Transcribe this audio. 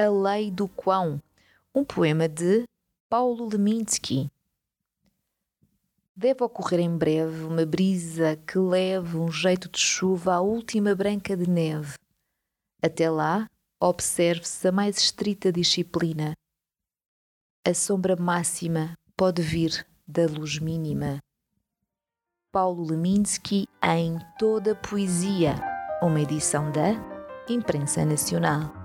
A Lei do Quão, um poema de Paulo Leminski. Deve ocorrer em breve uma brisa que leve um jeito de chuva à última branca de neve. Até lá, observe-se a mais estrita disciplina. A sombra máxima pode vir da luz mínima. Paulo Leminski em Toda Poesia, uma edição da Imprensa Nacional.